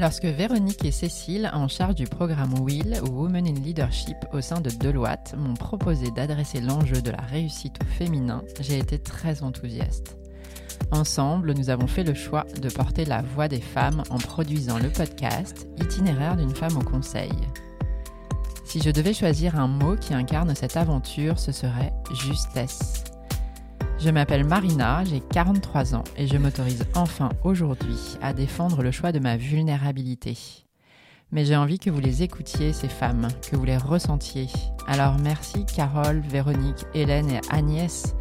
Lorsque Véronique et Cécile, en charge du programme WIL ou Women in Leadership au sein de Deloitte, m'ont proposé d'adresser l'enjeu de la réussite au féminin, j'ai été très enthousiaste. Ensemble, nous avons fait le choix de porter la voix des femmes en produisant le podcast Itinéraire d'une femme au conseil. Si je devais choisir un mot qui incarne cette aventure, ce serait justesse. Je m'appelle Marina, j'ai 43 ans et je m'autorise enfin aujourd'hui à défendre le choix de ma vulnérabilité. Mais j'ai envie que vous les écoutiez, ces femmes, que vous les ressentiez. Alors merci Carole, Véronique, Hélène et Agnès.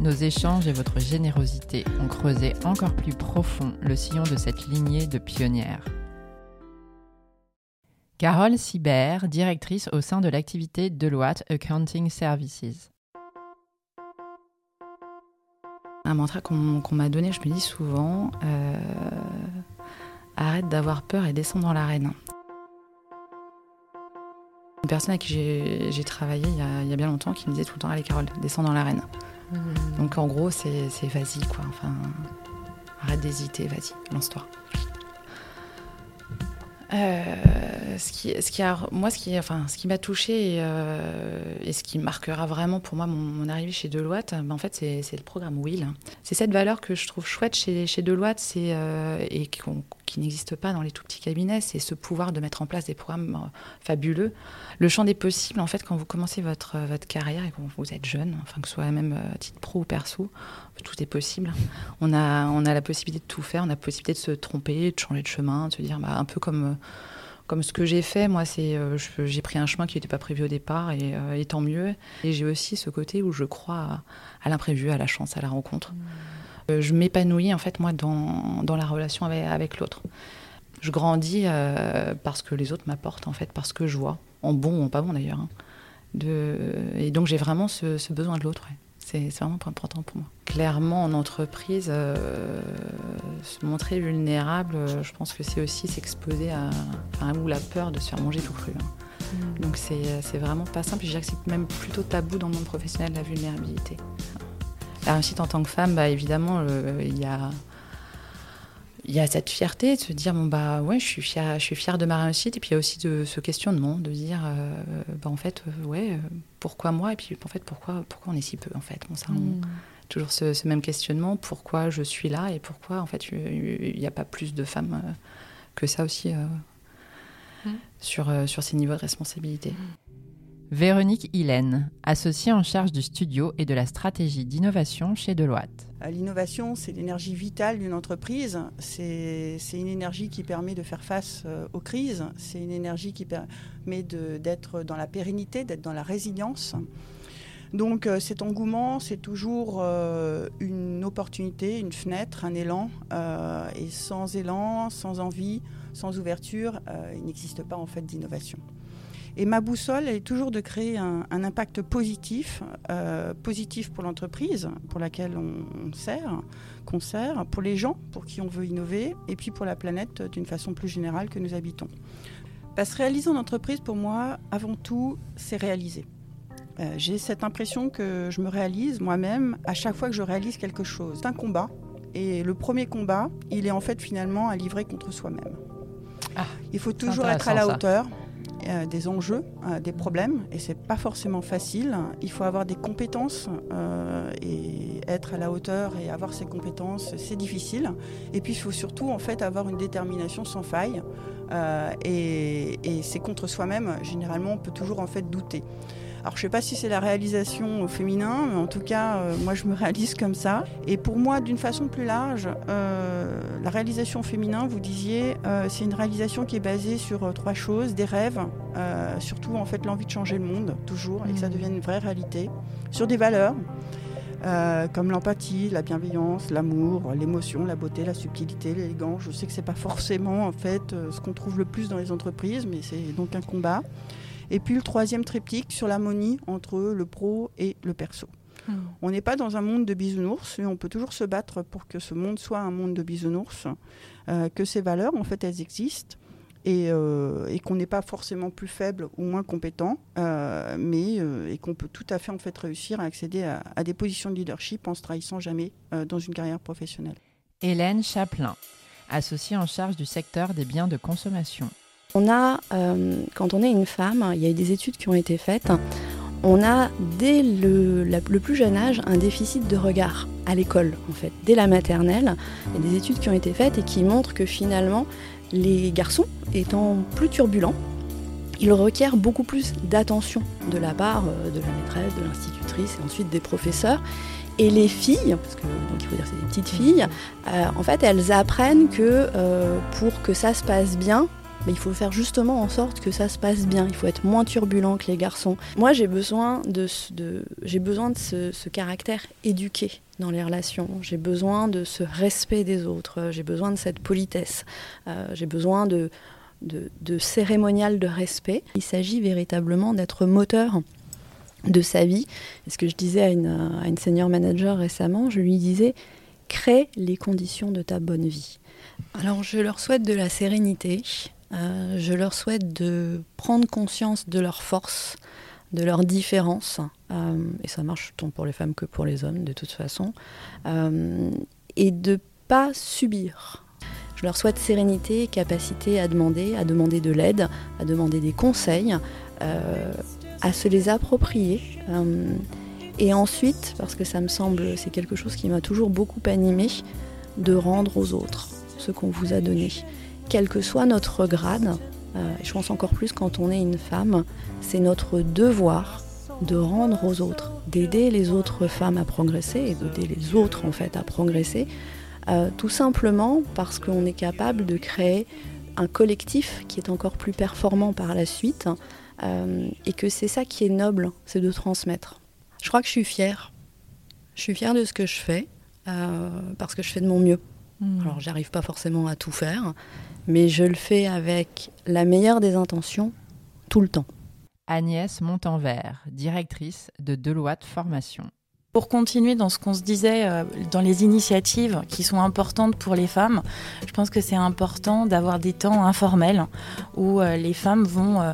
Nos échanges et votre générosité ont creusé encore plus profond le sillon de cette lignée de pionnières. Carole Sibert, directrice au sein de l'activité Deloitte Accounting Services. Un mantra qu'on m'a donné, je me dis souvent, euh, arrête d'avoir peur et descends dans l'arène. Une personne avec qui j'ai travaillé il y, a, bien longtemps qui me disait tout le temps Allez, Carole, descends dans l'arène. Mmh. Donc en gros, c'est vas-y, quoi. Enfin, arrête d'hésiter, vas-y, lance-toi. Euh, ce qui, ce qui a, moi, ce qui, enfin, ce qui m'a touché euh, et, ce qui marquera vraiment pour moi mon, arrivée chez Deloitte, ben, en fait, c'est le programme Will. C'est cette valeur que je trouve chouette chez, chez Deloitte, c'est euh, et qui n'existe pas dans les tout petits cabinets, c'est ce pouvoir de mettre en place des programmes fabuleux. Le champ des possibles, en fait, quand vous commencez votre votre carrière et quand vous êtes jeune, enfin que ce soit même à titre pro ou perso, tout est possible. On a on a la possibilité de tout faire, on a la possibilité de se tromper, de changer de chemin, de se dire bah, un peu comme comme ce que j'ai fait, moi, c'est euh, j'ai pris un chemin qui n'était pas prévu au départ euh, et, tant mieux. Et j'ai aussi ce côté où je crois à, l'imprévu, à la chance, à la rencontre. Mmh. Euh, je m'épanouis en fait moi dans, dans la relation avec, l'autre. Je grandis parce que les autres m'apportent en fait, parce que je vois, en bon ou en pas bon d'ailleurs. Hein. de... Et donc j'ai vraiment ce, besoin de l'autre. C'est vraiment important pour moi. Clairement, en entreprise, euh, se montrer vulnérable, euh, je pense que c'est aussi s'exposer à, enfin, ou la peur de se faire manger tout cru. Hein. Mm. Donc c'est vraiment pas simple. Je dirais que c'est même plutôt tabou dans le monde professionnel, la vulnérabilité. La réussite en tant que femme, bah, évidemment, euh, il y a il y a cette fierté de se dire bon bah ouais je suis fière je suis fière de ma réussite et puis il y a aussi de ce questionnement de dire euh, bah, en fait euh, ouais pourquoi moi? Et puis en fait pourquoi pourquoi on est si peu en fait? Bon, ça, mm. toujours ce, même questionnement pourquoi je suis là et pourquoi en fait il n'y a pas plus de femmes que ça aussi mm. sur sur ces niveaux de responsabilité? Mm. Véronique Hélène, associée en charge du studio et de la stratégie d'innovation chez Deloitte. Euh, l'innovation, c'est l'énergie vitale d'une entreprise. C'est une énergie qui permet de faire face euh, aux crises. C'est une énergie qui permet d'être dans la pérennité, d'être dans la résilience. Donc euh, cet engouement, c'est toujours une opportunité, une fenêtre, un élan. et sans élan, sans envie, sans ouverture, il n'existe pas en fait d'innovation. Et ma boussole est toujours de créer un, impact positif, euh, positif pour l'entreprise pour laquelle on, sert, qu'on sert, pour les gens pour qui on veut innover, et puis pour la planète d'une façon plus générale que nous habitons. Parce que réaliser en entreprise, pour moi, avant tout, c'est réaliser. Euh, j'ai cette impression que je me réalise moi-même à chaque fois que je réalise quelque chose. C'est un combat. Et le premier combat, il est en fait finalement à livrer contre soi-même. Ah, il faut toujours être à la hauteur. Euh, des enjeux, euh, des problèmes, et c'est pas forcément facile. Il faut avoir des compétences euh, et être à la hauteur et avoir ces compétences, c'est difficile. Et puis il faut surtout en fait avoir une détermination sans faille. et, et c'est contre soi-même. Généralement, on peut toujours en fait douter. Alors je ne sais pas si c'est la réalisation au féminin, mais en tout cas, euh, moi je me réalise comme ça. Et pour moi, d'une façon plus large, euh, la réalisation au féminin, vous disiez, euh, c'est une réalisation qui est basée sur trois choses, des rêves, surtout en fait l'envie de changer le monde, toujours, et que ça mmh. devienne une vraie réalité, sur des valeurs. comme l'empathie, la bienveillance, l'amour, l'émotion, la beauté, la subtilité, l'élégance. Je sais que c'est pas forcément en fait ce qu'on trouve le plus dans les entreprises, mais c'est donc un combat. Et puis le troisième triptyque sur l'harmonie entre le pro et le perso. Hmm. On n'est pas dans un monde de bisounours, mais on peut toujours se battre pour que ce monde soit un monde de bisounours, euh, que ces valeurs, en fait, elles existent. Euh, et, qu'on n'est pas forcément plus faible ou moins compétent, euh, mais et qu'on peut tout à fait en fait réussir à accéder à, à des positions de leadership en se trahissant jamais dans une carrière professionnelle. Hélène Chaplin, associée en charge du secteur des biens de consommation. On a, euh, quand on est une femme, il y a eu des études qui ont été faites, on a dès le, plus jeune âge un déficit de regard à l'école, en fait. Dès la maternelle, il y a des études qui ont été faites et qui montrent que finalement, les garçons étant plus turbulents, ils requièrent beaucoup plus d'attention de la part euh, de la maîtresse, de l'institutrice et ensuite des professeurs. Et les filles, parce que donc il faut dire c'est des petites filles, euh, en fait elles apprennent que pour que ça se passe bien, il faut faire justement en sorte que ça se passe bien. Il faut être moins turbulent que les garçons. Moi, j'ai besoin de, j'ai besoin de ce, caractère éduqué dans les relations. J'ai besoin de ce respect des autres. J'ai besoin de cette politesse. Euh, j'ai besoin de, de, cérémonial de respect. Il s'agit véritablement d'être moteur de sa vie. Et ce que je disais à une, à une senior manager récemment, je lui disais crée les conditions de ta bonne vie. Alors je leur souhaite de la sérénité, euh, je leur souhaite de prendre conscience de leurs forces, de leurs différences, euh, et ça marche tant pour les femmes que pour les hommes de toute façon, euh, et de pas subir. Je leur souhaite sérénité, capacité à demander, à demander de l'aide, à demander des conseils, à se les approprier. et ensuite, parce que ça me semble, c'est quelque chose qui m'a toujours beaucoup animé, de rendre aux autres ce qu'on vous a donné quel que soit notre grade, euh, je pense encore plus quand on est une femme, c'est notre devoir de rendre aux autres, d'aider les autres femmes à progresser et d'aider les autres en fait à progresser, euh, tout simplement parce qu'on est capable de créer un collectif qui est encore plus performant par la suite euh, et que c'est ça qui est noble, c'est de transmettre. Je crois que je suis fière. Je suis fière de ce que je fais parce que je fais de mon mieux. Hmm. Alors j'arrive pas forcément à tout faire, mais je le fais avec la meilleure des intentions tout le temps. Agnès Montanvert, directrice de Deloitte Formation. Pour continuer dans ce qu'on se disait euh, dans les initiatives qui sont importantes pour les femmes, je pense que c'est important d'avoir des temps informels où euh, les femmes vont euh,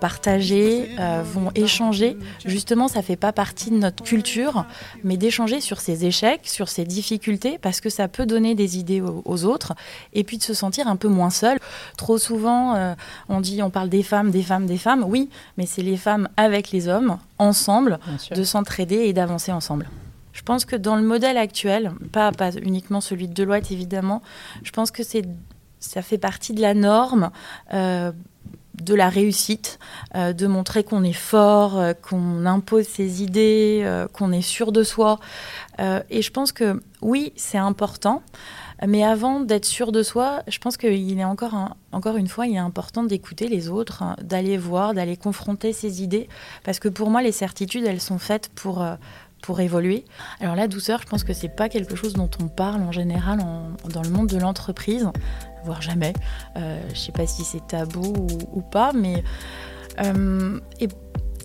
partager, vont échanger. Justement, ça fait pas partie de notre culture, mais d'échanger sur ses échecs, sur ses difficultés, parce que ça peut donner des idées aux, autres, et puis de se sentir un peu moins seule. Trop souvent, on dit, on parle des femmes, des femmes, des femmes. Oui, mais c'est les femmes avec les hommes ensemble, de s'entraider et d'avancer ensemble. Je pense que dans le modèle actuel, pas, pas uniquement celui de Deloitte évidemment, je pense que c'est, ça fait partie de la norme. Euh, de la réussite, euh, de montrer qu'on est fort, euh, qu'on impose ses idées, qu'on est sûr de soi. et je pense que oui, c'est important. Mais avant d'être sûr de soi, je pense qu'il est encore, encore une fois, il est important d'écouter les autres, hein, d'aller voir, d'aller confronter ses idées. Parce que pour moi, les certitudes, elles sont faites pour, euh, pour évoluer. Alors la douceur, je pense que c'est pas quelque chose dont on parle en général dans le monde de l'entreprise, voire jamais. Euh, je sais pas si c'est tabou ou, pas, mais euh,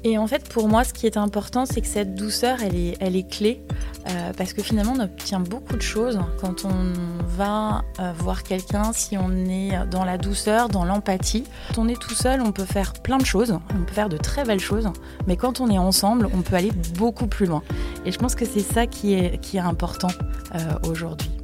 et en fait, pour moi, ce qui est important, c'est que cette douceur, elle est, elle est clé, euh, parce que finalement, on obtient beaucoup de choses quand on va euh, voir quelqu'un, si on est dans la douceur, dans l'empathie. Quand on est tout seul, on peut faire plein de choses, on peut faire de très belles choses, mais quand on est ensemble, on peut aller beaucoup plus loin. Et je pense que c'est ça qui est, qui est important euh, aujourd'hui.